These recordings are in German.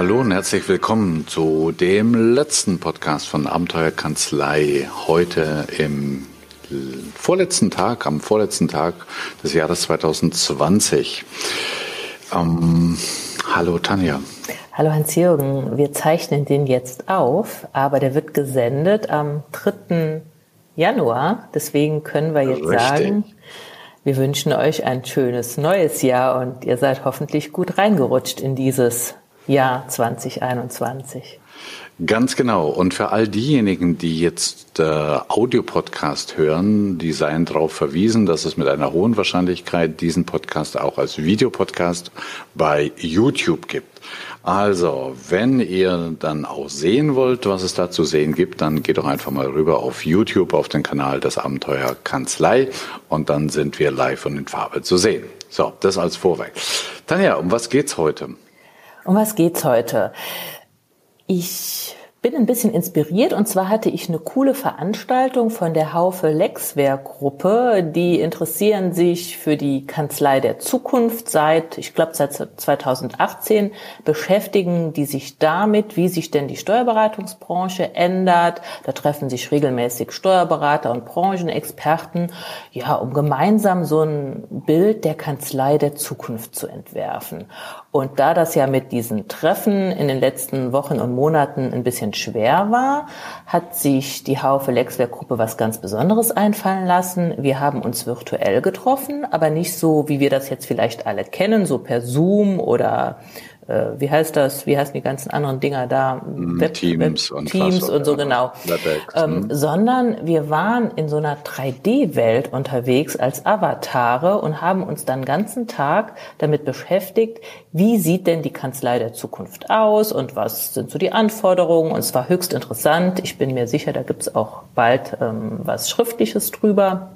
Hallo und herzlich willkommen zu dem letzten Podcast von Abenteuerkanzlei. Heute im vorletzten Tag, am vorletzten Tag des Jahres 2020. Ähm, hallo Tanja. Hallo Hans-Jürgen, wir zeichnen den jetzt auf, aber der wird gesendet am 3. Januar. Deswegen können wir jetzt Richtig. sagen, wir wünschen euch ein schönes neues Jahr und ihr seid hoffentlich gut reingerutscht in dieses Jahr 2021. Ganz genau. Und für all diejenigen, die jetzt äh, Audiopodcast hören, die seien darauf verwiesen, dass es mit einer hohen Wahrscheinlichkeit diesen Podcast auch als Videopodcast bei YouTube gibt. Also, wenn ihr dann auch sehen wollt, was es da zu sehen gibt, dann geht doch einfach mal rüber auf YouTube, auf den Kanal des Abenteuer Kanzlei und dann sind wir live und in Farbe zu sehen. So, das als Vorweg. Tanja, um was geht's heute? Um was geht's heute? Ich bin ein bisschen inspiriert und zwar hatte ich eine coole Veranstaltung von der Haufe Lexware Gruppe. Die interessieren sich für die Kanzlei der Zukunft seit, ich glaube seit 2018 beschäftigen die sich damit, wie sich denn die Steuerberatungsbranche ändert. Da treffen sich regelmäßig Steuerberater und Branchenexperten, ja, um gemeinsam so ein Bild der Kanzlei der Zukunft zu entwerfen. Und da das ja mit diesen Treffen in den letzten Wochen und Monaten ein bisschen schwer war, hat sich die Haufe Lexwerk Gruppe was ganz Besonderes einfallen lassen. Wir haben uns virtuell getroffen, aber nicht so, wie wir das jetzt vielleicht alle kennen, so per Zoom oder äh, wie heißt das, wie heißen die ganzen anderen Dinger da? Mm, Web, Teams, Web, und, Teams und so genau. Ähm, hm. Sondern wir waren in so einer 3D-Welt unterwegs als Avatare und haben uns dann ganzen Tag damit beschäftigt, wie sieht denn die Kanzlei der Zukunft aus und was sind so die Anforderungen. Und es war höchst interessant. Ich bin mir sicher, da gibt es auch bald ähm, was Schriftliches drüber.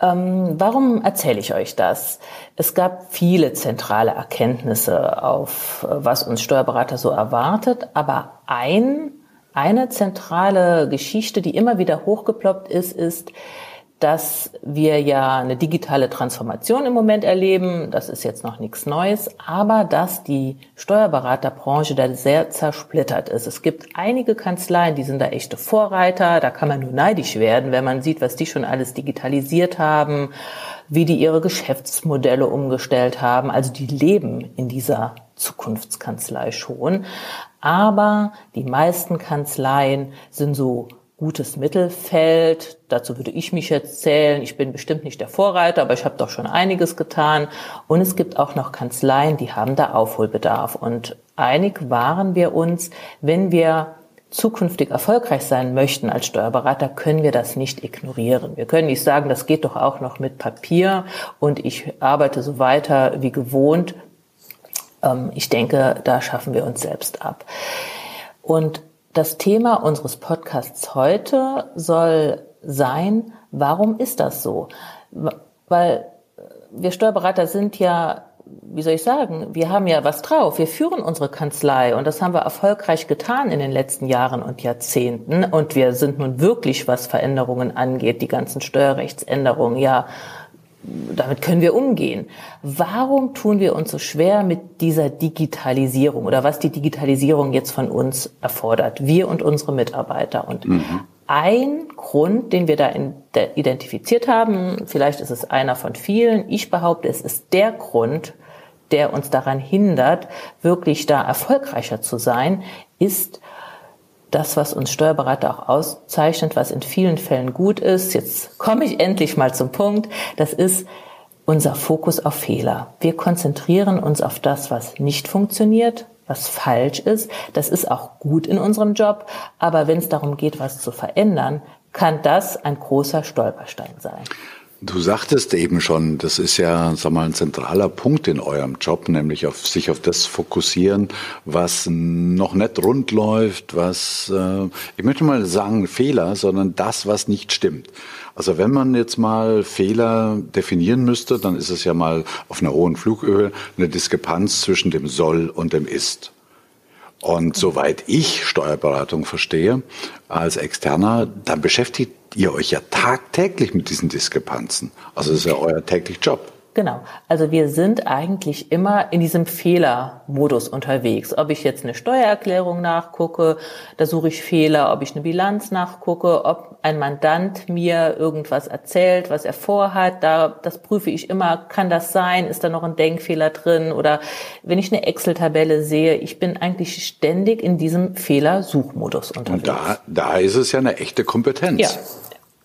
Ähm, warum erzähle ich euch das? Es gab viele zentrale Erkenntnisse auf, äh, was uns Steuerberater so erwartet, aber ein, eine zentrale Geschichte, die immer wieder hochgeploppt ist, ist, dass wir ja eine digitale Transformation im Moment erleben. Das ist jetzt noch nichts Neues, aber dass die Steuerberaterbranche da sehr zersplittert ist. Es gibt einige Kanzleien, die sind da echte Vorreiter. Da kann man nur neidisch werden, wenn man sieht, was die schon alles digitalisiert haben, wie die ihre Geschäftsmodelle umgestellt haben. Also die leben in dieser Zukunftskanzlei schon. Aber die meisten Kanzleien sind so gutes Mittelfeld. Dazu würde ich mich jetzt zählen. Ich bin bestimmt nicht der Vorreiter, aber ich habe doch schon einiges getan. Und es gibt auch noch Kanzleien, die haben da Aufholbedarf. Und einig waren wir uns, wenn wir zukünftig erfolgreich sein möchten als Steuerberater, können wir das nicht ignorieren. Wir können nicht sagen, das geht doch auch noch mit Papier und ich arbeite so weiter wie gewohnt. Ähm, ich denke, da schaffen wir uns selbst ab. Und das Thema unseres Podcasts heute soll sein, warum ist das so? Weil wir Steuerberater sind ja, wie soll ich sagen, wir haben ja was drauf. Wir führen unsere Kanzlei und das haben wir erfolgreich getan in den letzten Jahren und Jahrzehnten. Und wir sind nun wirklich, was Veränderungen angeht, die ganzen Steuerrechtsänderungen, ja, damit können wir umgehen. Warum tun wir uns so schwer mit dieser Digitalisierung oder was die Digitalisierung jetzt von uns erfordert, wir und unsere Mitarbeiter? Und mhm. ein Grund, den wir da identifiziert haben, vielleicht ist es einer von vielen, ich behaupte, es ist der Grund, der uns daran hindert, wirklich da erfolgreicher zu sein, ist, das, was uns Steuerberater auch auszeichnet, was in vielen Fällen gut ist, jetzt komme ich endlich mal zum Punkt, das ist unser Fokus auf Fehler. Wir konzentrieren uns auf das, was nicht funktioniert, was falsch ist. Das ist auch gut in unserem Job, aber wenn es darum geht, was zu verändern, kann das ein großer Stolperstein sein. Du sagtest eben schon, das ist ja sag mal, ein zentraler Punkt in eurem Job, nämlich auf sich auf das fokussieren, was noch nicht rund läuft, was, äh, ich möchte mal sagen Fehler, sondern das, was nicht stimmt. Also wenn man jetzt mal Fehler definieren müsste, dann ist es ja mal auf einer hohen Flughöhe eine Diskrepanz zwischen dem soll und dem ist. Und soweit ich Steuerberatung verstehe, als Externer, dann beschäftigt ihr euch ja tagtäglich mit diesen Diskrepanzen. Also das ist ja euer täglich Job. Genau. Also wir sind eigentlich immer in diesem Fehlermodus unterwegs. Ob ich jetzt eine Steuererklärung nachgucke, da suche ich Fehler, ob ich eine Bilanz nachgucke, ob ein Mandant mir irgendwas erzählt, was er vorhat, da, das prüfe ich immer, kann das sein, ist da noch ein Denkfehler drin oder wenn ich eine Excel-Tabelle sehe, ich bin eigentlich ständig in diesem Fehlersuchmodus unterwegs. Und da, da ist es ja eine echte Kompetenz. Ja,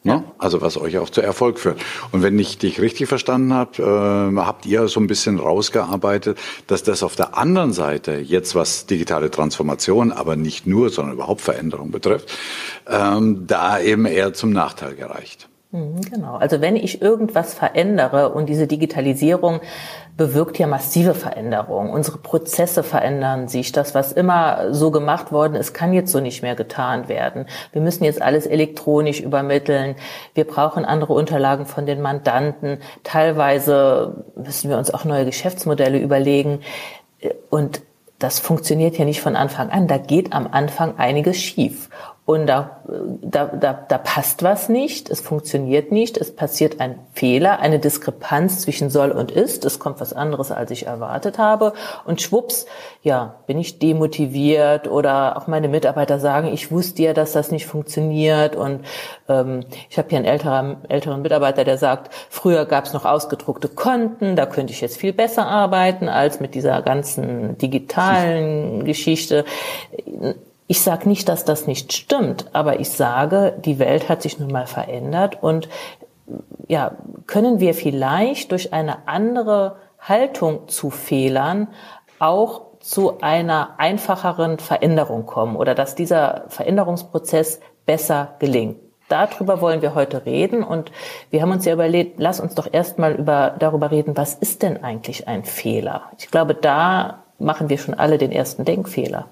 Ne? Also was euch auch zu Erfolg führt. Und wenn ich dich richtig verstanden habe, äh, habt ihr so ein bisschen rausgearbeitet, dass das auf der anderen Seite jetzt was digitale Transformation, aber nicht nur, sondern überhaupt Veränderung betrifft, ähm, da eben eher zum Nachteil gereicht. Mhm, genau. Also wenn ich irgendwas verändere und diese Digitalisierung bewirkt ja massive Veränderungen. Unsere Prozesse verändern sich. Das, was immer so gemacht worden ist, kann jetzt so nicht mehr getan werden. Wir müssen jetzt alles elektronisch übermitteln. Wir brauchen andere Unterlagen von den Mandanten. Teilweise müssen wir uns auch neue Geschäftsmodelle überlegen. Und das funktioniert ja nicht von Anfang an. Da geht am Anfang einiges schief und da, da, da, da passt was nicht, es funktioniert nicht, es passiert ein Fehler, eine Diskrepanz zwischen soll und ist, es kommt was anderes, als ich erwartet habe. Und schwupps, ja, bin ich demotiviert oder auch meine Mitarbeiter sagen, ich wusste ja, dass das nicht funktioniert. Und ähm, ich habe hier einen älteren, älteren Mitarbeiter, der sagt, früher gab es noch ausgedruckte Konten, da könnte ich jetzt viel besser arbeiten als mit dieser ganzen digitalen Geschichte ich sage nicht, dass das nicht stimmt, aber ich sage, die Welt hat sich nun mal verändert und ja, können wir vielleicht durch eine andere Haltung zu Fehlern auch zu einer einfacheren Veränderung kommen oder dass dieser Veränderungsprozess besser gelingt. Darüber wollen wir heute reden und wir haben uns ja überlegt, lass uns doch erstmal über, darüber reden, was ist denn eigentlich ein Fehler? Ich glaube, da machen wir schon alle den ersten Denkfehler.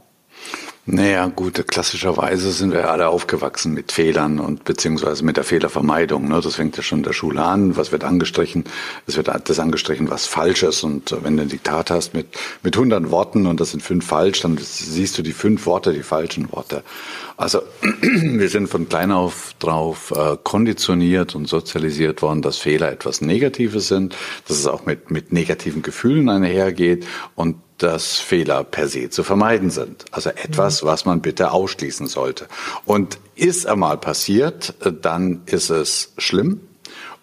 Naja, gut, klassischerweise sind wir alle aufgewachsen mit Fehlern und beziehungsweise mit der Fehlervermeidung. Ne? Das fängt ja schon in der Schule an. Was wird angestrichen? Es wird das angestrichen, was falsch ist. Und wenn du ein Diktat hast mit, mit 100 Worten und das sind fünf falsch, dann siehst du die fünf Worte, die falschen Worte. Also wir sind von klein auf drauf äh, konditioniert und sozialisiert worden, dass Fehler etwas Negatives sind, dass es auch mit, mit negativen Gefühlen einhergeht und dass Fehler per se zu vermeiden sind. Also etwas, mhm. was man bitte ausschließen sollte. Und ist einmal passiert, äh, dann ist es schlimm.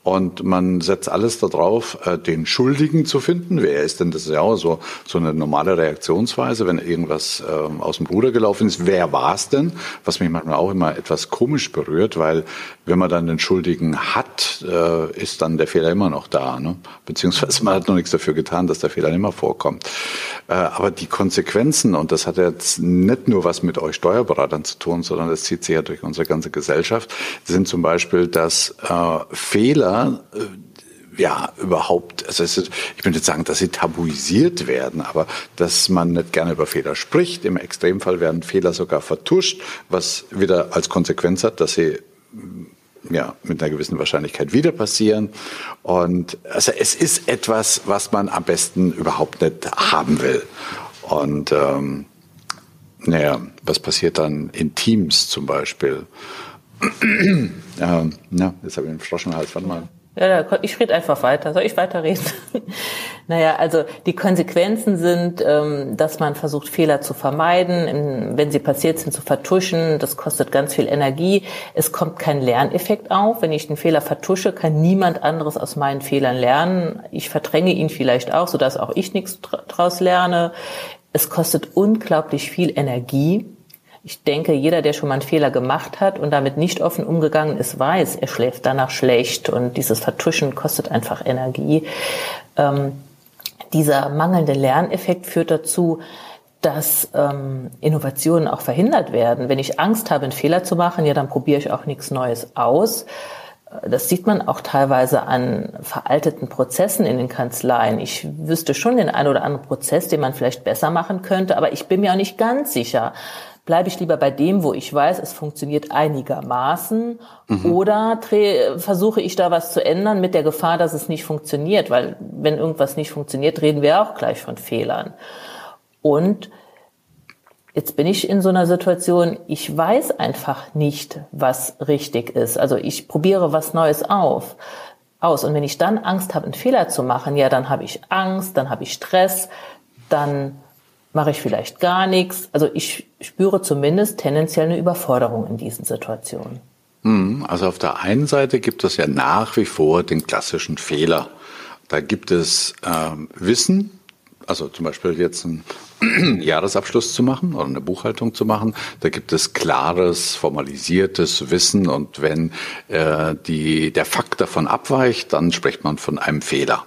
Und man setzt alles darauf, äh, den Schuldigen zu finden. Wer ist denn das? ist ja auch so, so eine normale Reaktionsweise, wenn irgendwas ähm, aus dem Ruder gelaufen ist. Wer war es denn? Was mich manchmal auch immer etwas komisch berührt, weil wenn man dann den Schuldigen hat, äh, ist dann der Fehler immer noch da. Ne? Beziehungsweise man hat noch nichts dafür getan, dass der Fehler immer vorkommt. Äh, aber die Konsequenzen, und das hat jetzt nicht nur was mit euch Steuerberatern zu tun, sondern das zieht sich ja durch unsere ganze Gesellschaft, sind zum Beispiel, dass Fehler äh, ja überhaupt, also ist, ich würde nicht sagen, dass sie tabuisiert werden, aber dass man nicht gerne über Fehler spricht. Im Extremfall werden Fehler sogar vertuscht, was wieder als Konsequenz hat, dass sie ja, mit einer gewissen Wahrscheinlichkeit wieder passieren. Und also es ist etwas, was man am besten überhaupt nicht haben will. Und ähm, naja, was passiert dann in Teams zum Beispiel? ähm, ja, jetzt habe ich einen Frosch warte mal. Ja, ich rede einfach weiter. Soll ich weiterreden? naja, also die Konsequenzen sind, ähm, dass man versucht, Fehler zu vermeiden, wenn sie passiert sind, zu vertuschen. Das kostet ganz viel Energie. Es kommt kein Lerneffekt auf. Wenn ich den Fehler vertusche, kann niemand anderes aus meinen Fehlern lernen. Ich verdränge ihn vielleicht auch, sodass auch ich nichts daraus lerne. Es kostet unglaublich viel Energie ich denke, jeder, der schon mal einen Fehler gemacht hat und damit nicht offen umgegangen ist, weiß, er schläft danach schlecht und dieses Vertuschen kostet einfach Energie. Ähm, dieser mangelnde Lerneffekt führt dazu, dass ähm, Innovationen auch verhindert werden. Wenn ich Angst habe, einen Fehler zu machen, ja, dann probiere ich auch nichts Neues aus. Das sieht man auch teilweise an veralteten Prozessen in den Kanzleien. Ich wüsste schon den einen oder anderen Prozess, den man vielleicht besser machen könnte, aber ich bin mir auch nicht ganz sicher, bleibe ich lieber bei dem, wo ich weiß, es funktioniert einigermaßen, mhm. oder versuche ich da was zu ändern mit der Gefahr, dass es nicht funktioniert, weil wenn irgendwas nicht funktioniert, reden wir auch gleich von Fehlern. Und jetzt bin ich in so einer Situation, ich weiß einfach nicht, was richtig ist. Also ich probiere was Neues auf. aus. Und wenn ich dann Angst habe, einen Fehler zu machen, ja, dann habe ich Angst, dann habe ich Stress, dann mache ich vielleicht gar nichts. Also ich spüre zumindest tendenziell eine Überforderung in diesen Situationen. Hm, also auf der einen Seite gibt es ja nach wie vor den klassischen Fehler. Da gibt es ähm, Wissen, also zum Beispiel jetzt einen Jahresabschluss zu machen oder eine Buchhaltung zu machen. Da gibt es klares, formalisiertes Wissen und wenn äh, die, der Fakt davon abweicht, dann spricht man von einem Fehler.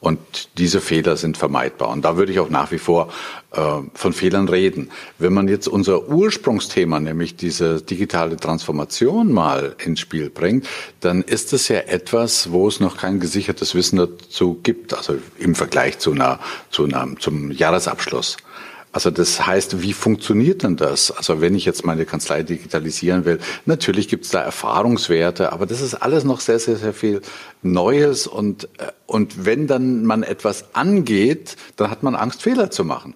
Und diese Fehler sind vermeidbar. Und da würde ich auch nach wie vor äh, von Fehlern reden. Wenn man jetzt unser Ursprungsthema, nämlich diese digitale Transformation mal ins Spiel bringt, dann ist es ja etwas, wo es noch kein gesichertes Wissen dazu gibt. Also im Vergleich zu einer, zu einer, zum Jahresabschluss. Also das heißt, wie funktioniert denn das? Also wenn ich jetzt meine Kanzlei digitalisieren will, natürlich gibt es da Erfahrungswerte, aber das ist alles noch sehr, sehr, sehr viel Neues und, äh, und wenn dann man etwas angeht, dann hat man Angst, Fehler zu machen.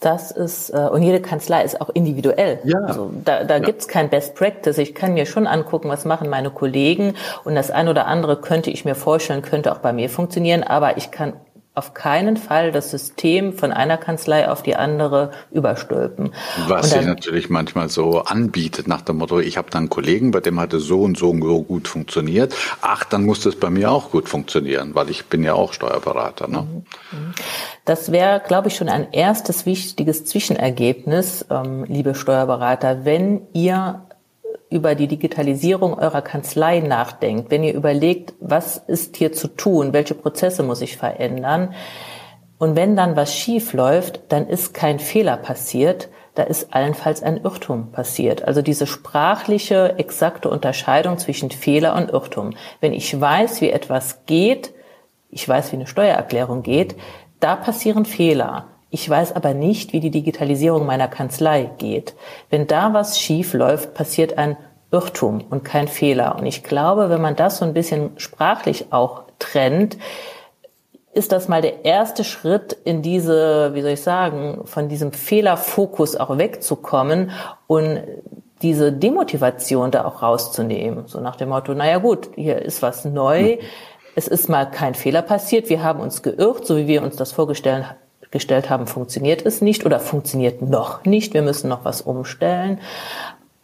Das ist, äh, und jede Kanzlei ist auch individuell. Ja. Also da, da ja. gibt's kein Best Practice. Ich kann mir schon angucken, was machen meine Kollegen und das ein oder andere könnte ich mir vorstellen, könnte auch bei mir funktionieren, aber ich kann auf keinen Fall das System von einer Kanzlei auf die andere überstülpen. Was dann, sich natürlich manchmal so anbietet nach dem Motto, ich habe da einen Kollegen, bei dem hatte so und so und so gut funktioniert. Ach, dann muss das bei mir auch gut funktionieren, weil ich bin ja auch Steuerberater. Ne? Mhm. Das wäre, glaube ich, schon ein erstes wichtiges Zwischenergebnis, ähm, liebe Steuerberater, wenn ihr über die Digitalisierung eurer Kanzlei nachdenkt, wenn ihr überlegt, was ist hier zu tun, welche Prozesse muss ich verändern, und wenn dann was schief läuft, dann ist kein Fehler passiert, da ist allenfalls ein Irrtum passiert. Also diese sprachliche, exakte Unterscheidung zwischen Fehler und Irrtum. Wenn ich weiß, wie etwas geht, ich weiß, wie eine Steuererklärung geht, da passieren Fehler. Ich weiß aber nicht, wie die Digitalisierung meiner Kanzlei geht. Wenn da was schief läuft, passiert ein Irrtum und kein Fehler. Und ich glaube, wenn man das so ein bisschen sprachlich auch trennt, ist das mal der erste Schritt in diese, wie soll ich sagen, von diesem Fehlerfokus auch wegzukommen und diese Demotivation da auch rauszunehmen. So nach dem Motto, naja gut, hier ist was neu. Hm. Es ist mal kein Fehler passiert. Wir haben uns geirrt, so wie wir uns das vorgestellt gestellt haben, funktioniert es nicht oder funktioniert noch nicht. Wir müssen noch was umstellen.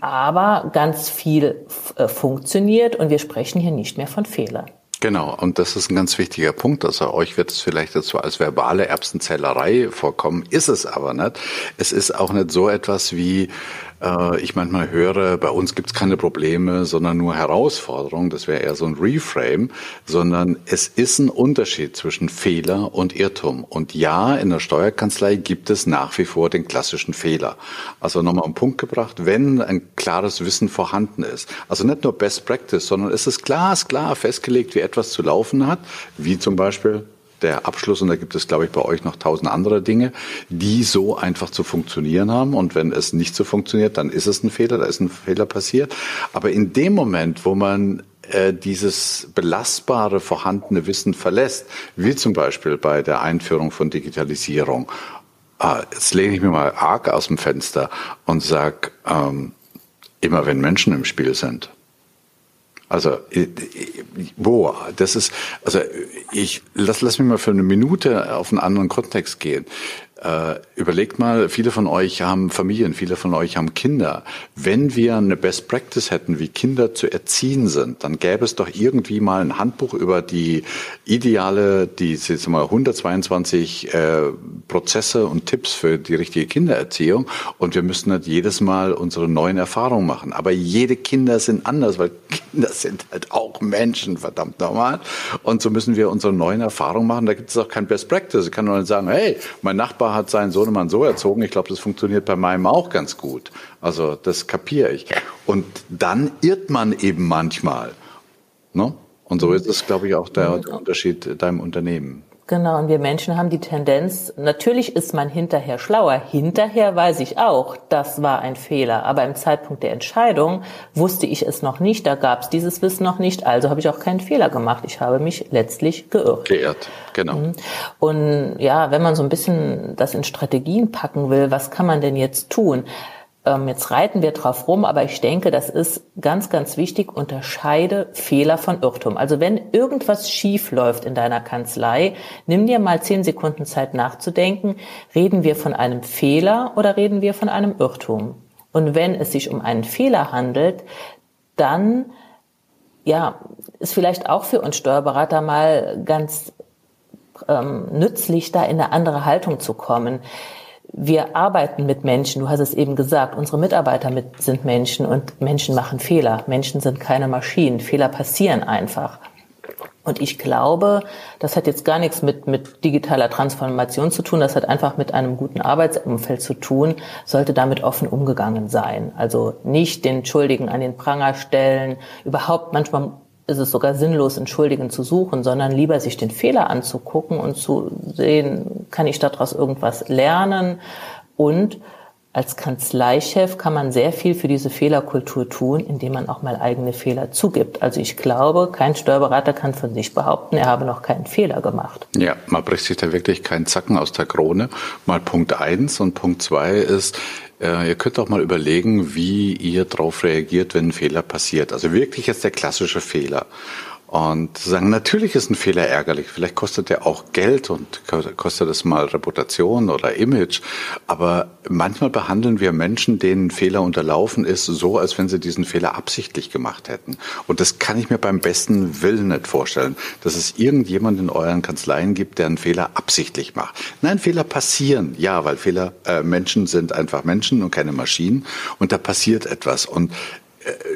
Aber ganz viel äh, funktioniert und wir sprechen hier nicht mehr von Fehlern. Genau, und das ist ein ganz wichtiger Punkt. Also euch wird es vielleicht dazu als verbale Erbsenzählerei vorkommen, ist es aber nicht. Es ist auch nicht so etwas wie äh, ich manchmal höre, bei uns gibt es keine Probleme, sondern nur Herausforderungen. Das wäre eher so ein Reframe, sondern es ist ein Unterschied zwischen Fehler und Irrtum. Und ja, in der Steuerkanzlei gibt es nach wie vor den klassischen Fehler. Also nochmal am Punkt gebracht, wenn ein klares Wissen vorhanden ist. Also nicht nur Best Practice, sondern es ist glasklar festgelegt, wie etwas zu laufen hat, wie zum Beispiel der Abschluss, und da gibt es, glaube ich, bei euch noch tausend andere Dinge, die so einfach zu funktionieren haben. Und wenn es nicht so funktioniert, dann ist es ein Fehler, da ist ein Fehler passiert. Aber in dem Moment, wo man äh, dieses belastbare vorhandene Wissen verlässt, wie zum Beispiel bei der Einführung von Digitalisierung, äh, jetzt lehne ich mir mal arg aus dem Fenster und sag, ähm, immer wenn Menschen im Spiel sind, also wo? Das ist also ich lass lass mich mal für eine Minute auf einen anderen Kontext gehen. Äh, überlegt mal, viele von euch haben Familien, viele von euch haben Kinder. Wenn wir eine Best Practice hätten, wie Kinder zu erziehen sind, dann gäbe es doch irgendwie mal ein Handbuch über die ideale, die jetzt mal 122 äh, Prozesse und Tipps für die richtige Kindererziehung. Und wir müssten nicht jedes Mal unsere neuen Erfahrungen machen. Aber jede Kinder sind anders, weil Kinder sind halt auch Menschen, verdammt nochmal. Und so müssen wir unsere neuen Erfahrungen machen. Da gibt es auch kein Best Practice. Ich kann nur sagen, hey, mein Nachbar hat seinen Sohnemann so erzogen, ich glaube, das funktioniert bei meinem auch ganz gut. Also das kapiere ich. Und dann irrt man eben manchmal. Ne? Und so ist es, glaube ich, auch der, der Unterschied deinem Unternehmen. Genau, und wir Menschen haben die Tendenz, natürlich ist man hinterher schlauer. Hinterher weiß ich auch, das war ein Fehler. Aber im Zeitpunkt der Entscheidung wusste ich es noch nicht, da gab es dieses Wissen noch nicht, also habe ich auch keinen Fehler gemacht. Ich habe mich letztlich geirrt. Geirrt, genau. Mhm. Und ja, wenn man so ein bisschen das in Strategien packen will, was kann man denn jetzt tun? Ähm, jetzt reiten wir drauf rum, aber ich denke, das ist ganz, ganz wichtig. Unterscheide Fehler von Irrtum. Also wenn irgendwas schief läuft in deiner Kanzlei, nimm dir mal zehn Sekunden Zeit nachzudenken. Reden wir von einem Fehler oder reden wir von einem Irrtum? Und wenn es sich um einen Fehler handelt, dann ja, ist vielleicht auch für uns Steuerberater mal ganz ähm, nützlich, da in eine andere Haltung zu kommen wir arbeiten mit Menschen, du hast es eben gesagt, unsere Mitarbeiter mit, sind Menschen und Menschen machen Fehler. Menschen sind keine Maschinen. Fehler passieren einfach. Und ich glaube, das hat jetzt gar nichts mit, mit digitaler Transformation zu tun, das hat einfach mit einem guten Arbeitsumfeld zu tun, sollte damit offen umgegangen sein. Also nicht den Schuldigen an den Pranger stellen, überhaupt manchmal ist es sogar sinnlos, Entschuldigen zu suchen, sondern lieber sich den Fehler anzugucken und zu sehen, kann ich daraus irgendwas lernen und als Kanzleichef kann man sehr viel für diese Fehlerkultur tun, indem man auch mal eigene Fehler zugibt. Also ich glaube, kein Steuerberater kann von sich behaupten, er habe noch keinen Fehler gemacht. Ja, man bricht sich da wirklich keinen Zacken aus der Krone. Mal Punkt eins und Punkt zwei ist, äh, ihr könnt auch mal überlegen, wie ihr darauf reagiert, wenn ein Fehler passiert. Also wirklich jetzt der klassische Fehler. Und sagen, natürlich ist ein Fehler ärgerlich. Vielleicht kostet der auch Geld und kostet es mal Reputation oder Image. Aber manchmal behandeln wir Menschen, denen Fehler unterlaufen ist, so, als wenn sie diesen Fehler absichtlich gemacht hätten. Und das kann ich mir beim besten Willen nicht vorstellen, dass es irgendjemand in euren Kanzleien gibt, der einen Fehler absichtlich macht. Nein, Fehler passieren. Ja, weil Fehler, äh, Menschen sind einfach Menschen und keine Maschinen. Und da passiert etwas. Und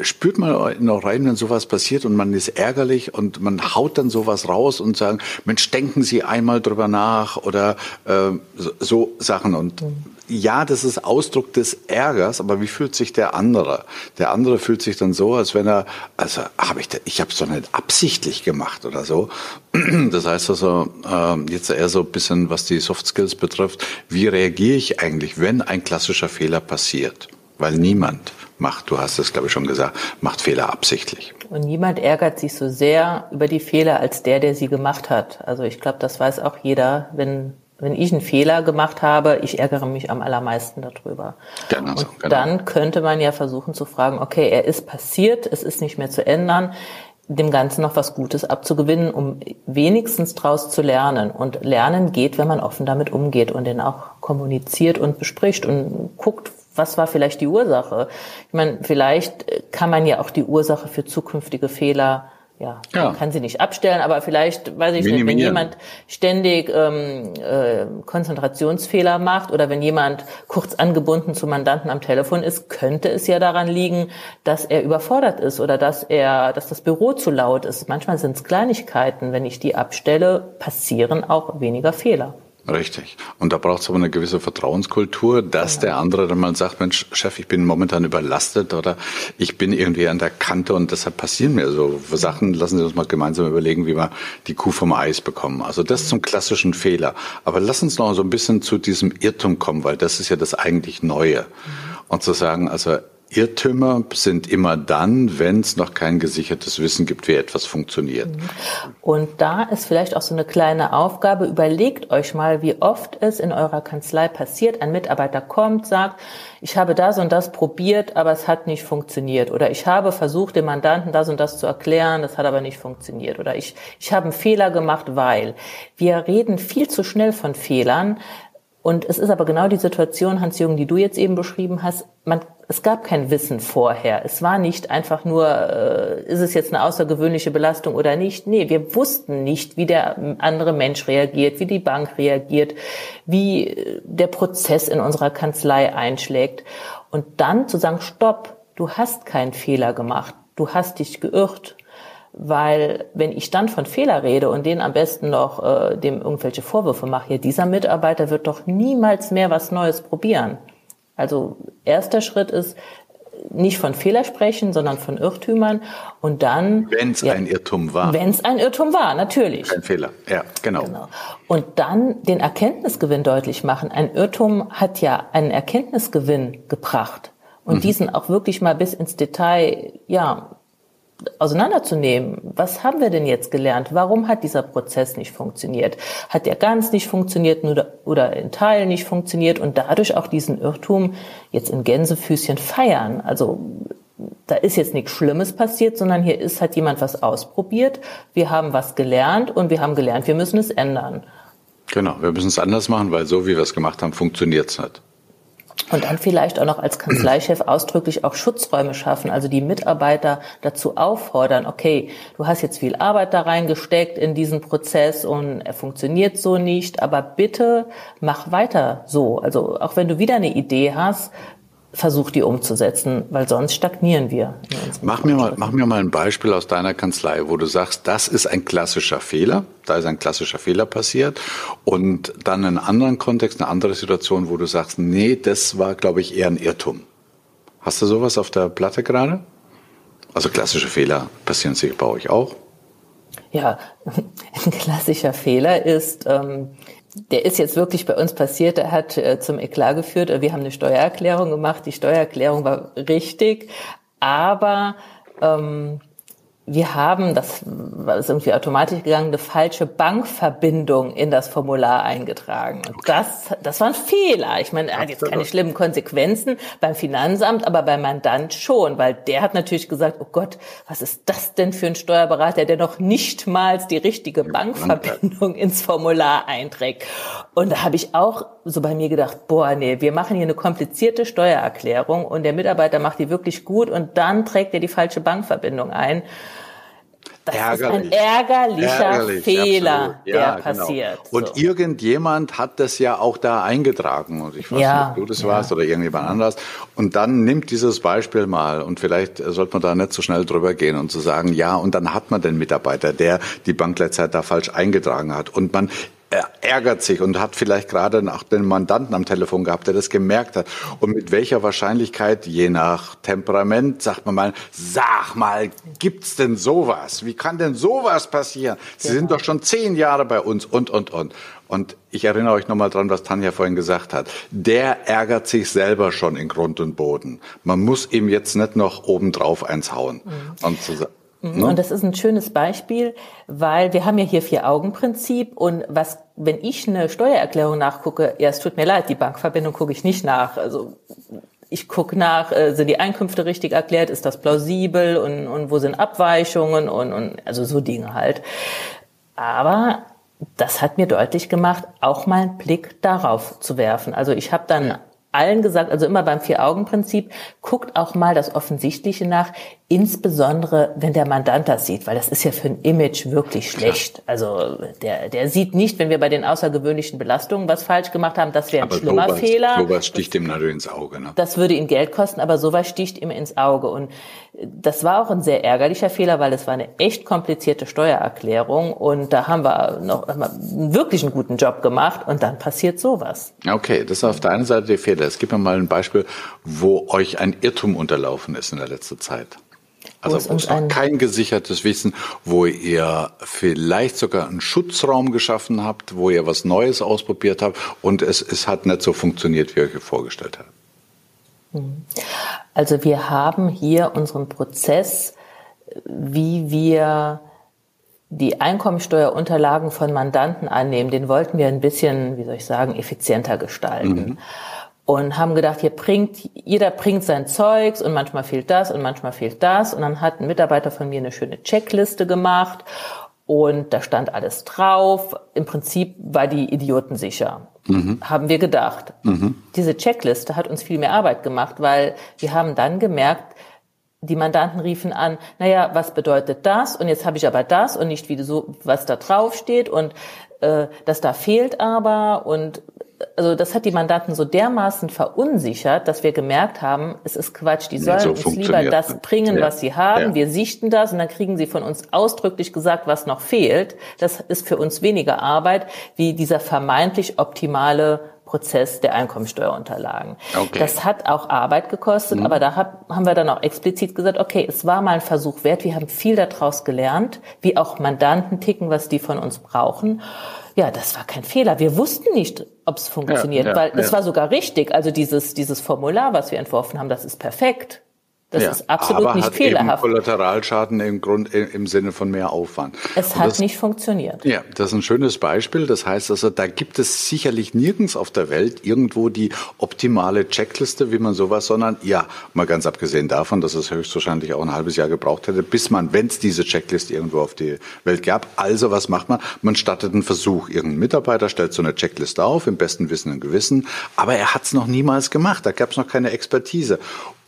spürt man noch rein, wenn sowas passiert und man ist ärgerlich und man haut dann sowas raus und sagen, Mensch, denken Sie einmal drüber nach oder äh, so, so Sachen. Und mhm. ja, das ist Ausdruck des Ärgers, aber wie fühlt sich der andere? Der andere fühlt sich dann so, als wenn er, also habe ich, da, ich habe es doch nicht absichtlich gemacht oder so. Das heißt also, äh, jetzt eher so ein bisschen, was die Soft Skills betrifft, wie reagiere ich eigentlich, wenn ein klassischer Fehler passiert? Weil niemand macht, du hast es, glaube ich, schon gesagt, macht Fehler absichtlich. Und niemand ärgert sich so sehr über die Fehler als der, der sie gemacht hat. Also ich glaube, das weiß auch jeder, wenn wenn ich einen Fehler gemacht habe, ich ärgere mich am allermeisten darüber. Genau so, genau. dann könnte man ja versuchen zu fragen, okay, er ist passiert, es ist nicht mehr zu ändern, dem Ganzen noch was Gutes abzugewinnen, um wenigstens draus zu lernen. Und Lernen geht, wenn man offen damit umgeht und den auch kommuniziert und bespricht und guckt, was war vielleicht die Ursache? Ich meine, vielleicht äh, kann man ja auch die Ursache für zukünftige Fehler ja, ja. Man kann sie nicht abstellen, aber vielleicht, weiß ich nicht, wenn jemand ständig ähm, äh, Konzentrationsfehler macht oder wenn jemand kurz angebunden zu Mandanten am Telefon ist, könnte es ja daran liegen, dass er überfordert ist oder dass er, dass das Büro zu laut ist. Manchmal sind es Kleinigkeiten. Wenn ich die abstelle, passieren auch weniger Fehler. Richtig. Und da braucht es aber eine gewisse Vertrauenskultur, dass ja. der andere dann mal sagt, Mensch, Chef, ich bin momentan überlastet oder ich bin irgendwie an der Kante und deshalb passieren mir so Sachen. Lassen Sie uns mal gemeinsam überlegen, wie wir die Kuh vom Eis bekommen. Also das zum klassischen Fehler. Aber lass uns noch so ein bisschen zu diesem Irrtum kommen, weil das ist ja das eigentlich Neue. Mhm. Und zu sagen, also Irrtümer sind immer dann, wenn es noch kein gesichertes Wissen gibt, wie etwas funktioniert. Und da ist vielleicht auch so eine kleine Aufgabe. Überlegt euch mal, wie oft es in eurer Kanzlei passiert. Ein Mitarbeiter kommt, sagt, ich habe das und das probiert, aber es hat nicht funktioniert. Oder ich habe versucht, dem Mandanten das und das zu erklären, das hat aber nicht funktioniert. Oder ich, ich habe einen Fehler gemacht, weil. Wir reden viel zu schnell von Fehlern. Und es ist aber genau die Situation, Hans-Jürgen, die du jetzt eben beschrieben hast. Man, es gab kein Wissen vorher. Es war nicht einfach nur, äh, ist es jetzt eine außergewöhnliche Belastung oder nicht? Nee, wir wussten nicht, wie der andere Mensch reagiert, wie die Bank reagiert, wie äh, der Prozess in unserer Kanzlei einschlägt. Und dann zu sagen, stopp, du hast keinen Fehler gemacht. Du hast dich geirrt weil wenn ich dann von Fehler rede und denen am besten noch äh, dem irgendwelche Vorwürfe mache, ja, dieser Mitarbeiter wird doch niemals mehr was Neues probieren. Also erster Schritt ist, nicht von Fehler sprechen, sondern von Irrtümern und dann. Wenn es ja, ein Irrtum war. Wenn es ein Irrtum war, natürlich. Kein Fehler, ja, genau. genau. Und dann den Erkenntnisgewinn deutlich machen. Ein Irrtum hat ja einen Erkenntnisgewinn gebracht und mhm. diesen auch wirklich mal bis ins Detail, ja, auseinanderzunehmen. Was haben wir denn jetzt gelernt? Warum hat dieser Prozess nicht funktioniert? Hat der ganz nicht funktioniert oder in Teilen nicht funktioniert und dadurch auch diesen Irrtum jetzt in Gänsefüßchen feiern? Also da ist jetzt nichts Schlimmes passiert, sondern hier ist, hat jemand was ausprobiert. Wir haben was gelernt und wir haben gelernt, wir müssen es ändern. Genau, wir müssen es anders machen, weil so wie wir es gemacht haben, funktioniert es nicht. Und dann vielleicht auch noch als Kanzleichef ausdrücklich auch Schutzräume schaffen, also die Mitarbeiter dazu auffordern, okay, du hast jetzt viel Arbeit da reingesteckt in diesen Prozess und er funktioniert so nicht, aber bitte mach weiter so. Also auch wenn du wieder eine Idee hast, versucht, die umzusetzen, weil sonst stagnieren wir. Mach mir, mal, mach mir mal ein Beispiel aus deiner Kanzlei, wo du sagst, das ist ein klassischer Fehler, da ist ein klassischer Fehler passiert und dann einen anderen Kontext, eine andere Situation, wo du sagst, nee, das war, glaube ich, eher ein Irrtum. Hast du sowas auf der Platte gerade? Also klassische Fehler passieren sicher bei euch auch. Ja, ein klassischer Fehler ist, ähm, der ist jetzt wirklich bei uns passiert. Er hat äh, zum Eklat geführt. Wir haben eine Steuererklärung gemacht. Die Steuererklärung war richtig, aber ähm, wir haben, das war irgendwie automatisch gegangen, eine falsche Bankverbindung in das Formular eingetragen. Und das, das war ein Fehler. Ich meine, er hat jetzt keine schlimmen Konsequenzen beim Finanzamt, aber beim Mandant schon, weil der hat natürlich gesagt, oh Gott, was ist das denn für ein Steuerberater, der noch nicht mal die richtige Bankverbindung ins Formular einträgt. Und da habe ich auch so bei mir gedacht, boah, nee, wir machen hier eine komplizierte Steuererklärung und der Mitarbeiter macht die wirklich gut und dann trägt er die falsche Bankverbindung ein. Das Ärgerlich. ist ein ärgerlicher Ärgerlich, Fehler, der ja, genau. passiert. Und so. irgendjemand hat das ja auch da eingetragen. Und ich weiß ja, nicht, ob du das ja. warst oder irgendjemand anders. Und dann nimmt dieses Beispiel mal und vielleicht sollte man da nicht so schnell drüber gehen und zu so sagen, ja, und dann hat man den Mitarbeiter, der die Bankletzeit da falsch eingetragen hat. Und man er ärgert sich und hat vielleicht gerade nach den Mandanten am Telefon gehabt, der das gemerkt hat. Und mit welcher Wahrscheinlichkeit, je nach Temperament, sagt man mal, sag mal, gibt's denn sowas? Wie kann denn sowas passieren? Sie genau. sind doch schon zehn Jahre bei uns und, und, und. Und ich erinnere euch nochmal dran, was Tanja vorhin gesagt hat. Der ärgert sich selber schon in Grund und Boden. Man muss ihm jetzt nicht noch obendrauf eins hauen. Mhm. Und zu, Mhm. Ne? Und das ist ein schönes Beispiel, weil wir haben ja hier Vier-Augen-Prinzip und was, wenn ich eine Steuererklärung nachgucke, ja, es tut mir leid, die Bankverbindung gucke ich nicht nach. Also ich gucke nach, äh, sind die Einkünfte richtig erklärt, ist das plausibel und, und wo sind Abweichungen und, und also so Dinge halt. Aber das hat mir deutlich gemacht, auch mal einen Blick darauf zu werfen. Also ich habe dann allen gesagt, also immer beim Vier-Augen-Prinzip, guckt auch mal das Offensichtliche nach, insbesondere wenn der Mandant das sieht, weil das ist ja für ein Image wirklich schlecht. Also der, der sieht nicht, wenn wir bei den außergewöhnlichen Belastungen was falsch gemacht haben, das wäre ein aber schlimmer sowas, Fehler. Sowas sticht ihm natürlich ins Auge. Ne? Das würde ihm Geld kosten, aber sowas sticht ihm ins Auge. Und das war auch ein sehr ärgerlicher Fehler, weil es war eine echt komplizierte Steuererklärung und da haben wir noch wirklich einen guten Job gemacht und dann passiert sowas. Okay, das ist auf der einen Seite der Fehler. Es gibt mir mal ein Beispiel, wo euch ein Irrtum unterlaufen ist in der letzten Zeit. Also wo es noch kein gesichertes Wissen, wo ihr vielleicht sogar einen Schutzraum geschaffen habt, wo ihr was Neues ausprobiert habt und es, es hat nicht so funktioniert, wie ihr euch vorgestellt habt. Mhm. Also wir haben hier unseren Prozess, wie wir die Einkommensteuerunterlagen von Mandanten annehmen, den wollten wir ein bisschen, wie soll ich sagen, effizienter gestalten. Mhm. Und haben gedacht, hier bringt, jeder bringt sein Zeugs und manchmal fehlt das und manchmal fehlt das. Und dann hat ein Mitarbeiter von mir eine schöne Checkliste gemacht und da stand alles drauf. Im Prinzip war die Idioten sicher mhm. haben wir gedacht. Mhm. Diese Checkliste hat uns viel mehr Arbeit gemacht, weil wir haben dann gemerkt, die Mandanten riefen an, naja, was bedeutet das? Und jetzt habe ich aber das und nicht wie so, was da drauf steht und äh, das da fehlt aber und also das hat die Mandanten so dermaßen verunsichert, dass wir gemerkt haben, es ist Quatsch, die sollen so uns lieber das bringen, ja. was sie haben. Ja. Wir sichten das und dann kriegen sie von uns ausdrücklich gesagt, was noch fehlt. Das ist für uns weniger Arbeit wie dieser vermeintlich optimale Prozess der Einkommensteuerunterlagen. Okay. Das hat auch Arbeit gekostet, mhm. aber da hab, haben wir dann auch explizit gesagt, okay, es war mal ein Versuch wert, wir haben viel daraus gelernt, wie auch Mandanten ticken, was die von uns brauchen. Ja, das war kein Fehler. Wir wussten nicht, ob es funktioniert, ja, ja, weil ja. es war sogar richtig. Also dieses, dieses Formular, was wir entworfen haben, das ist perfekt. Das ja, ist absolut aber nicht hat fehlerhaft. Eben Kollateralschaden im Grund im Sinne von mehr Aufwand. Es hat das, nicht funktioniert. Ja, das ist ein schönes Beispiel. Das heißt also, da gibt es sicherlich nirgends auf der Welt irgendwo die optimale Checkliste, wie man sowas, sondern ja, mal ganz abgesehen davon, dass es höchstwahrscheinlich auch ein halbes Jahr gebraucht hätte, bis man, wenn es diese Checkliste irgendwo auf die Welt gab. Also was macht man? Man startet einen Versuch. Irgendein Mitarbeiter stellt so eine Checkliste auf, im besten Wissen und Gewissen, aber er hat es noch niemals gemacht. Da gab es noch keine Expertise.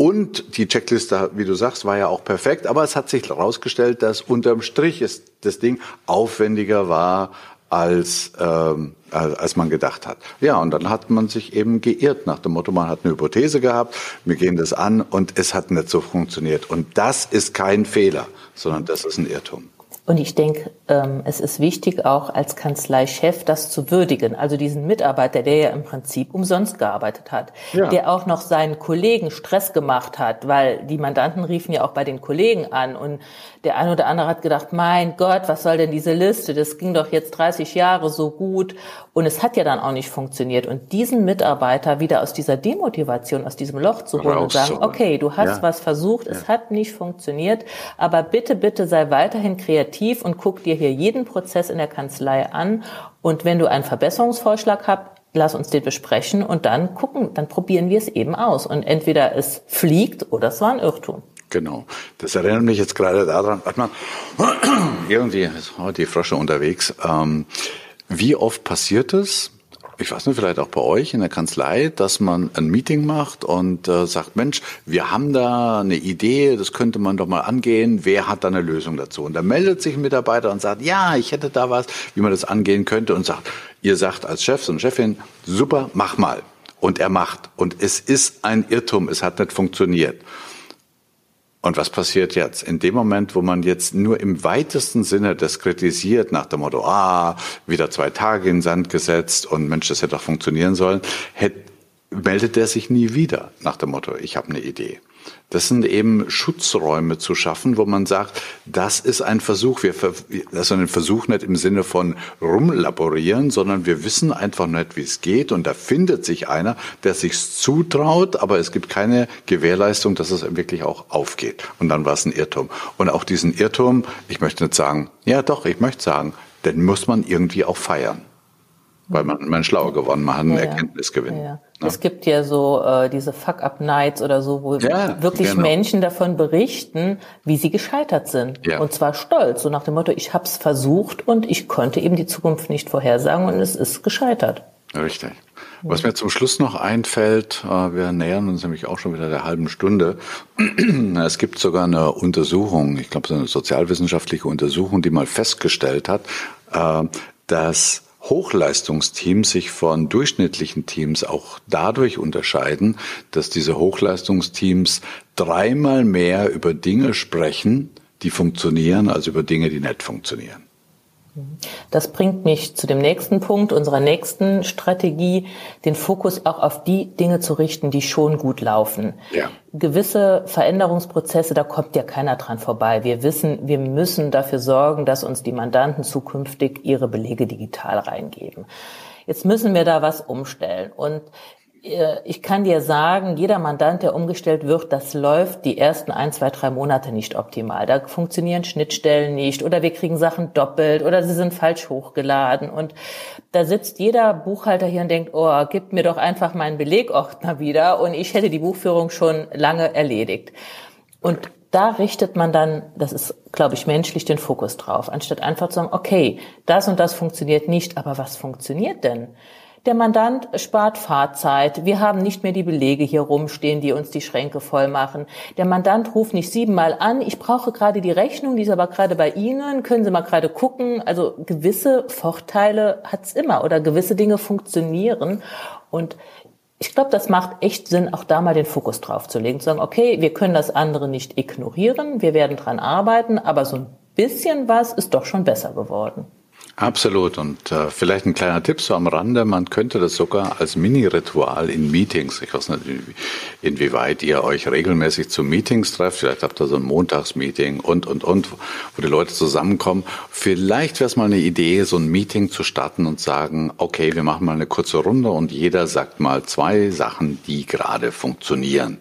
Und die Checkliste, wie du sagst, war ja auch perfekt, aber es hat sich herausgestellt, dass unterm Strich ist das Ding aufwendiger war, als, ähm, als man gedacht hat. Ja, und dann hat man sich eben geirrt nach dem Motto, man hat eine Hypothese gehabt, wir gehen das an und es hat nicht so funktioniert. Und das ist kein Fehler, sondern das ist ein Irrtum. Und ich denke, ähm, es ist wichtig, auch als Kanzleichef das zu würdigen. Also diesen Mitarbeiter, der ja im Prinzip umsonst gearbeitet hat, ja. der auch noch seinen Kollegen Stress gemacht hat, weil die Mandanten riefen ja auch bei den Kollegen an und der eine oder andere hat gedacht, mein Gott, was soll denn diese Liste? Das ging doch jetzt 30 Jahre so gut und es hat ja dann auch nicht funktioniert. Und diesen Mitarbeiter wieder aus dieser Demotivation, aus diesem Loch zu holen und sagen, okay, du hast ja. was versucht, ja. es hat nicht funktioniert, aber bitte, bitte sei weiterhin kreativ und guck dir hier jeden Prozess in der Kanzlei an. Und wenn du einen Verbesserungsvorschlag hast, lass uns den besprechen und dann gucken, dann probieren wir es eben aus. Und entweder es fliegt oder es war ein Irrtum. Genau. Das erinnert mich jetzt gerade daran, warte mal, irgendwie ist die Frosche unterwegs. Ähm, wie oft passiert es, ich weiß nicht, vielleicht auch bei euch in der Kanzlei, dass man ein Meeting macht und äh, sagt, Mensch, wir haben da eine Idee, das könnte man doch mal angehen, wer hat da eine Lösung dazu? Und da meldet sich ein Mitarbeiter und sagt, ja, ich hätte da was, wie man das angehen könnte und sagt, ihr sagt als Chef und Chefin, super, mach mal. Und er macht. Und es ist ein Irrtum, es hat nicht funktioniert. Und was passiert jetzt? In dem Moment, wo man jetzt nur im weitesten Sinne das kritisiert, nach dem Motto, ah, wieder zwei Tage in den Sand gesetzt und Mensch, das hätte doch funktionieren sollen, hätte, meldet er sich nie wieder, nach dem Motto, ich habe eine Idee. Das sind eben Schutzräume zu schaffen, wo man sagt, das ist ein Versuch. Wir, das ist ein Versuch nicht im Sinne von rumlaborieren, sondern wir wissen einfach nicht, wie es geht. Und da findet sich einer, der sich's zutraut, aber es gibt keine Gewährleistung, dass es wirklich auch aufgeht. Und dann war es ein Irrtum. Und auch diesen Irrtum, ich möchte nicht sagen, ja doch, ich möchte sagen, den muss man irgendwie auch feiern weil man, man schlauer geworden, man hat einen ja, Erkenntnisgewinn. Ja, ja. Ne? Es gibt ja so äh, diese Fuck-Up-Nights oder so, wo wirklich genau. Menschen davon berichten, wie sie gescheitert sind. Ja. Und zwar stolz, so nach dem Motto, ich habe es versucht und ich konnte eben die Zukunft nicht vorhersagen und es ist gescheitert. Richtig. Was mir zum Schluss noch einfällt, äh, wir nähern uns nämlich auch schon wieder der halben Stunde. Es gibt sogar eine Untersuchung, ich glaube, so eine sozialwissenschaftliche Untersuchung, die mal festgestellt hat, äh, dass Hochleistungsteams sich von durchschnittlichen Teams auch dadurch unterscheiden, dass diese Hochleistungsteams dreimal mehr über Dinge sprechen, die funktionieren, als über Dinge, die nicht funktionieren. Das bringt mich zu dem nächsten Punkt unserer nächsten Strategie, den Fokus auch auf die Dinge zu richten, die schon gut laufen. Ja. Gewisse Veränderungsprozesse, da kommt ja keiner dran vorbei. Wir wissen, wir müssen dafür sorgen, dass uns die Mandanten zukünftig ihre Belege digital reingeben. Jetzt müssen wir da was umstellen. Und ich kann dir sagen, jeder Mandant, der umgestellt wird, das läuft die ersten ein, zwei, drei Monate nicht optimal. Da funktionieren Schnittstellen nicht oder wir kriegen Sachen doppelt oder sie sind falsch hochgeladen. Und da sitzt jeder Buchhalter hier und denkt, oh, gib mir doch einfach meinen Belegordner wieder und ich hätte die Buchführung schon lange erledigt. Und da richtet man dann, das ist, glaube ich, menschlich den Fokus drauf, anstatt einfach zu sagen, okay, das und das funktioniert nicht, aber was funktioniert denn? Der Mandant spart Fahrzeit. Wir haben nicht mehr die Belege hier rumstehen, die uns die Schränke voll machen. Der Mandant ruft nicht siebenmal an. Ich brauche gerade die Rechnung, die ist aber gerade bei Ihnen. Können Sie mal gerade gucken? Also gewisse Vorteile hat's immer oder gewisse Dinge funktionieren. Und ich glaube, das macht echt Sinn, auch da mal den Fokus drauf zu legen, zu sagen, okay, wir können das andere nicht ignorieren, wir werden dran arbeiten, aber so ein bisschen was ist doch schon besser geworden. Absolut. Und äh, vielleicht ein kleiner Tipp so am Rande. Man könnte das sogar als Mini-Ritual in Meetings, ich weiß nicht, inwieweit ihr euch regelmäßig zu Meetings trefft. Vielleicht habt ihr so ein Montagsmeeting und, und, und, wo die Leute zusammenkommen. Vielleicht wäre es mal eine Idee, so ein Meeting zu starten und sagen, okay, wir machen mal eine kurze Runde und jeder sagt mal zwei Sachen, die gerade funktionieren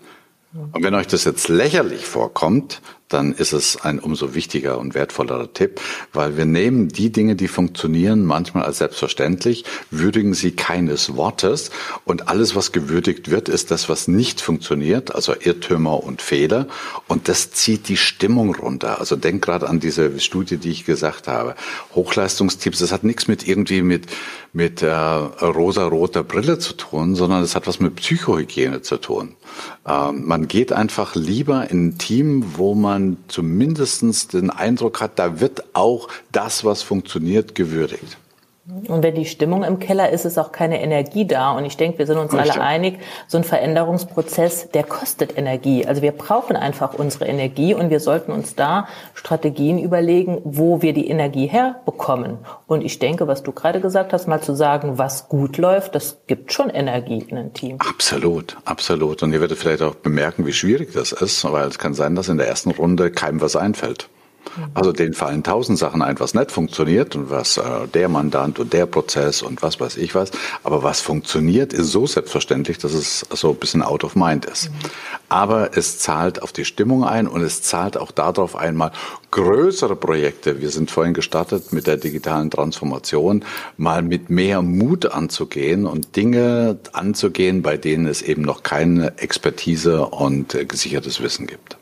Und wenn euch das jetzt lächerlich vorkommt, dann ist es ein umso wichtiger und wertvollerer Tipp, weil wir nehmen die Dinge, die funktionieren, manchmal als selbstverständlich, würdigen sie keines Wortes und alles, was gewürdigt wird, ist das, was nicht funktioniert, also Irrtümer und Fehler und das zieht die Stimmung runter. Also denk gerade an diese Studie, die ich gesagt habe. Hochleistungstipps, das hat nichts mit irgendwie mit, mit äh, rosa-roter Brille zu tun, sondern es hat was mit Psychohygiene zu tun. Ähm, man geht einfach lieber in ein Team, wo man zumindestens den Eindruck hat, da wird auch das, was funktioniert, gewürdigt. Und wenn die Stimmung im Keller ist, ist auch keine Energie da. Und ich denke, wir sind uns Richtig. alle einig, so ein Veränderungsprozess, der kostet Energie. Also wir brauchen einfach unsere Energie und wir sollten uns da Strategien überlegen, wo wir die Energie herbekommen. Und ich denke, was du gerade gesagt hast, mal zu sagen, was gut läuft, das gibt schon Energie in ein Team. Absolut, absolut. Und ihr werdet vielleicht auch bemerken, wie schwierig das ist, weil es kann sein, dass in der ersten Runde keinem was einfällt. Also denen fallen tausend Sachen ein, was nicht funktioniert und was äh, der Mandant und der Prozess und was weiß ich was. Aber was funktioniert, ist so selbstverständlich, dass es so ein bisschen out of mind ist. Mhm. Aber es zahlt auf die Stimmung ein und es zahlt auch darauf einmal größere Projekte. Wir sind vorhin gestartet mit der digitalen Transformation, mal mit mehr Mut anzugehen und Dinge anzugehen, bei denen es eben noch keine Expertise und äh, gesichertes Wissen gibt.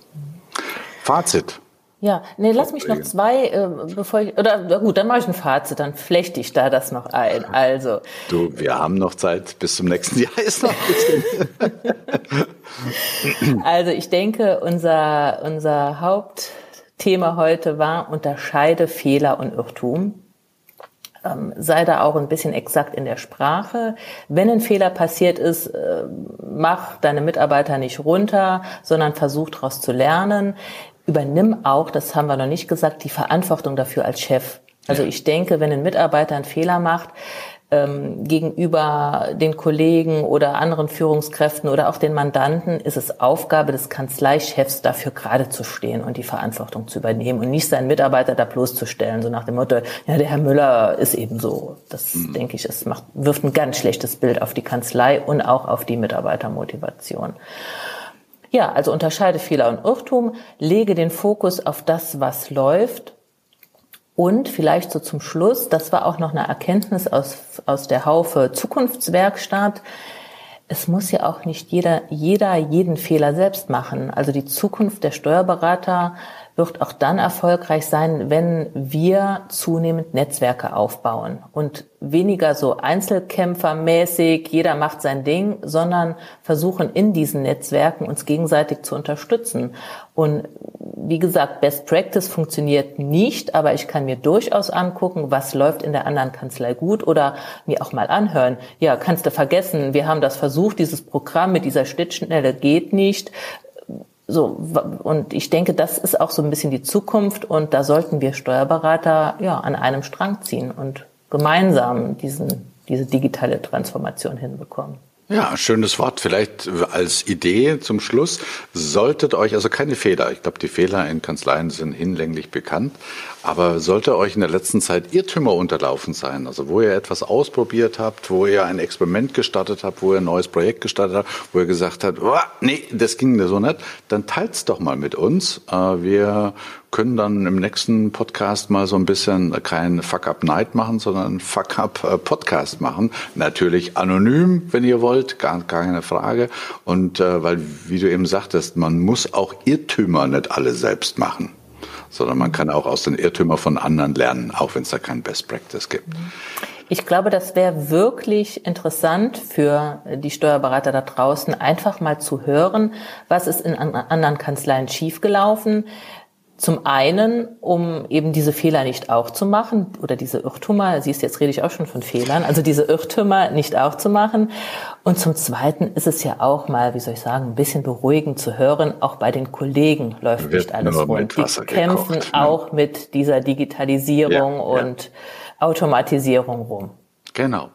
Fazit. Ja, nee, lass mich noch zwei, äh, bevor ich, oder gut, dann mache ich ein Fazit, dann flechte ich da das noch ein. Also. Du, wir haben noch Zeit, bis zum nächsten Jahr ist noch ein bisschen. also ich denke, unser, unser Hauptthema heute war, unterscheide Fehler und Irrtum. Ähm, sei da auch ein bisschen exakt in der Sprache. Wenn ein Fehler passiert ist, äh, mach deine Mitarbeiter nicht runter, sondern versuch daraus zu lernen übernimm auch, das haben wir noch nicht gesagt, die Verantwortung dafür als Chef. Also ich denke, wenn ein Mitarbeiter einen Fehler macht, ähm, gegenüber den Kollegen oder anderen Führungskräften oder auch den Mandanten ist es Aufgabe des Kanzleichefs, dafür gerade zu stehen und die Verantwortung zu übernehmen und nicht seinen Mitarbeiter da bloßzustellen, so nach dem Motto, ja, der Herr Müller ist eben so. Das mhm. denke ich, es macht, wirft ein ganz schlechtes Bild auf die Kanzlei und auch auf die Mitarbeitermotivation. Ja, also unterscheide Fehler und Irrtum, lege den Fokus auf das, was läuft. Und vielleicht so zum Schluss, das war auch noch eine Erkenntnis aus, aus der Haufe Zukunftswerkstatt. Es muss ja auch nicht jeder, jeder jeden Fehler selbst machen. Also die Zukunft der Steuerberater wird auch dann erfolgreich sein, wenn wir zunehmend Netzwerke aufbauen und weniger so Einzelkämpfermäßig, jeder macht sein Ding, sondern versuchen in diesen Netzwerken uns gegenseitig zu unterstützen. Und wie gesagt, Best Practice funktioniert nicht, aber ich kann mir durchaus angucken, was läuft in der anderen Kanzlei gut oder mir auch mal anhören. Ja, kannst du vergessen, wir haben das versucht, dieses Programm mit dieser Schnittstelle geht nicht. So, und ich denke, das ist auch so ein bisschen die Zukunft und da sollten wir Steuerberater ja an einem Strang ziehen und gemeinsam diesen, diese digitale Transformation hinbekommen. Ja, schönes Wort. Vielleicht als Idee zum Schluss. Solltet euch, also keine Fehler, ich glaube, die Fehler in Kanzleien sind hinlänglich bekannt, aber sollte euch in der letzten Zeit Irrtümer unterlaufen sein, also wo ihr etwas ausprobiert habt, wo ihr ein Experiment gestartet habt, wo ihr ein neues Projekt gestartet habt, wo ihr gesagt habt, oh, nee, das ging mir so nicht, dann teilt's doch mal mit uns. Äh, wir können dann im nächsten Podcast mal so ein bisschen kein Fuck-Up-Night machen, sondern Fuck-Up-Podcast machen. Natürlich anonym, wenn ihr wollt, gar, gar keine Frage. Und äh, weil, wie du eben sagtest, man muss auch Irrtümer nicht alle selbst machen sondern man kann auch aus den Irrtümern von anderen lernen, auch wenn es da kein Best Practice gibt. Ich glaube, das wäre wirklich interessant für die Steuerberater da draußen, einfach mal zu hören, was ist in anderen Kanzleien schiefgelaufen, zum einen, um eben diese Fehler nicht auch zu machen oder diese Irrtümer, siehst jetzt rede ich auch schon von Fehlern, also diese Irrtümer nicht auch zu machen. Und zum zweiten ist es ja auch mal, wie soll ich sagen, ein bisschen beruhigend zu hören, auch bei den Kollegen läuft nicht alles rund. Die kämpfen gekocht, ne? auch mit dieser Digitalisierung ja, und ja. Automatisierung rum. Genau.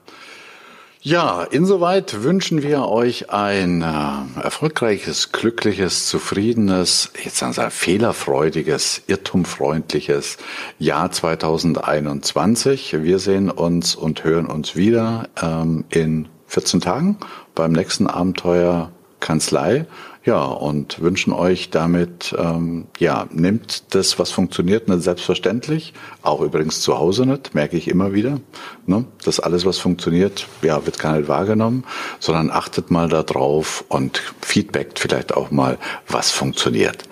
Ja, insoweit wünschen wir euch ein äh, erfolgreiches, glückliches, zufriedenes, jetzt sagen wir fehlerfreudiges, irrtumfreundliches Jahr 2021. Wir sehen uns und hören uns wieder ähm, in 14 Tagen beim nächsten Abenteuer Kanzlei. Ja, und wünschen euch damit, ähm, ja, nimmt das, was funktioniert, nicht selbstverständlich. Auch übrigens zu Hause nicht, merke ich immer wieder. Ne? Das alles, was funktioniert, ja, wird gar nicht wahrgenommen, sondern achtet mal darauf und feedbackt vielleicht auch mal, was funktioniert.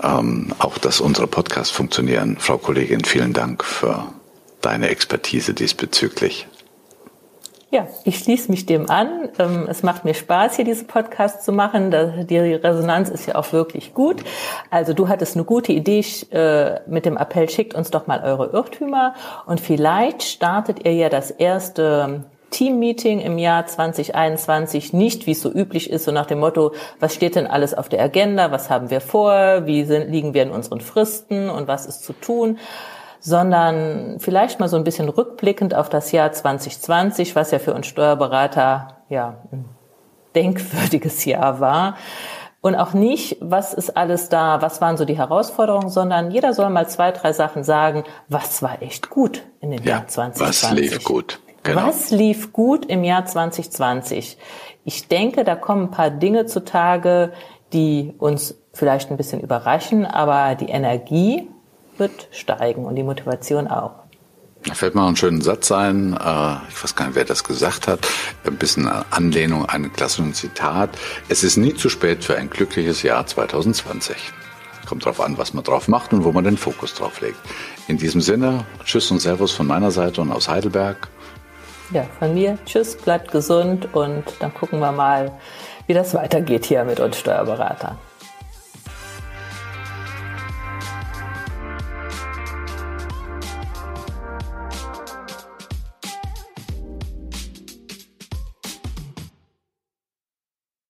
Ähm, auch, dass unsere Podcasts funktionieren. Frau Kollegin, vielen Dank für deine Expertise diesbezüglich. Ja, ich schließe mich dem an. Ähm, es macht mir Spaß, hier diesen Podcast zu machen. Die Resonanz ist ja auch wirklich gut. Also du hattest eine gute Idee äh, mit dem Appell, schickt uns doch mal eure Irrtümer. Und vielleicht startet ihr ja das erste Team-Meeting im Jahr 2021 nicht, wie es so üblich ist, so nach dem Motto, was steht denn alles auf der Agenda, was haben wir vor, wie sind, liegen wir in unseren Fristen und was ist zu tun, sondern vielleicht mal so ein bisschen rückblickend auf das Jahr 2020, was ja für uns Steuerberater ja ein denkwürdiges Jahr war. Und auch nicht, was ist alles da, was waren so die Herausforderungen, sondern jeder soll mal zwei, drei Sachen sagen, was war echt gut in dem ja, Jahr 2020. Was lief gut? Genau. Was lief gut im Jahr 2020? Ich denke, da kommen ein paar Dinge zutage, die uns vielleicht ein bisschen überraschen, aber die Energie wird steigen und die Motivation auch. Da fällt mir noch einen schönen Satz ein. Äh, ich weiß gar nicht, wer das gesagt hat. Ein bisschen Anlehnung an ein klassisches Zitat. Es ist nie zu spät für ein glückliches Jahr 2020. Kommt drauf an, was man drauf macht und wo man den Fokus drauf legt. In diesem Sinne, Tschüss und Servus von meiner Seite und aus Heidelberg. Ja, von mir, Tschüss, bleibt gesund und dann gucken wir mal, wie das weitergeht hier mit uns Steuerberatern.